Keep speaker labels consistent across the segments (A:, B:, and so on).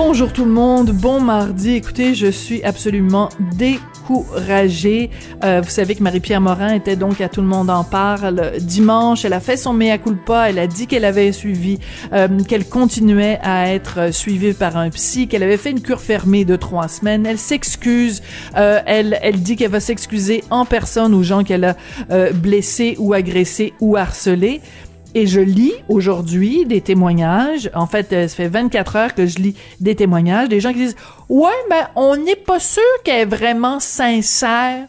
A: Bonjour tout le monde, bon mardi. Écoutez, je suis absolument découragée. Euh, vous savez que Marie-Pierre Morin était donc à Tout le monde en parle dimanche. Elle a fait son mea culpa. Elle a dit qu'elle avait suivi, euh, qu'elle continuait à être suivie par un psy, qu'elle avait fait une cure fermée de trois semaines. Elle s'excuse. Euh, elle, elle dit qu'elle va s'excuser en personne aux gens qu'elle a euh, blessés ou agressés ou harcelés. Et je lis aujourd'hui des témoignages. En fait, euh, ça fait 24 heures que je lis des témoignages des gens qui disent ouais, mais on n'est pas sûr qu'elle est vraiment sincère.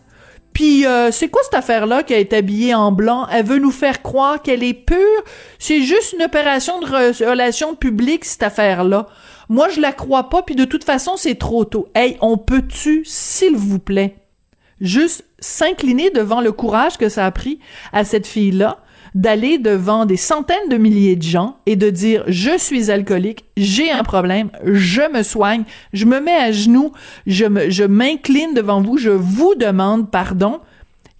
A: Puis euh, c'est quoi cette affaire-là qui est habillée en blanc? Elle veut nous faire croire qu'elle est pure. C'est juste une opération de relation publique cette affaire-là. Moi, je la crois pas. Puis de toute façon, c'est trop tôt. Hey, on peut-tu, s'il vous plaît, juste s'incliner devant le courage que ça a pris à cette fille-là? D'aller devant des centaines de milliers de gens et de dire je suis alcoolique, j'ai un problème, je me soigne, je me mets à genoux, je m'incline devant vous, je vous demande pardon.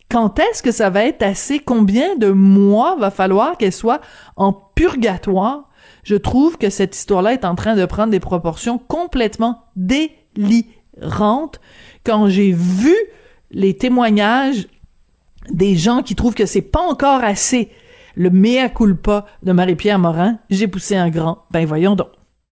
A: Quand est-ce que ça va être assez? Combien de mois va falloir qu'elle soit en purgatoire? Je trouve que cette histoire-là est en train de prendre des proportions complètement délirantes. Quand j'ai vu les témoignages des gens qui trouvent que c'est pas encore assez le mea culpa de Marie-Pierre Morin, j'ai poussé un grand. Ben voyons donc.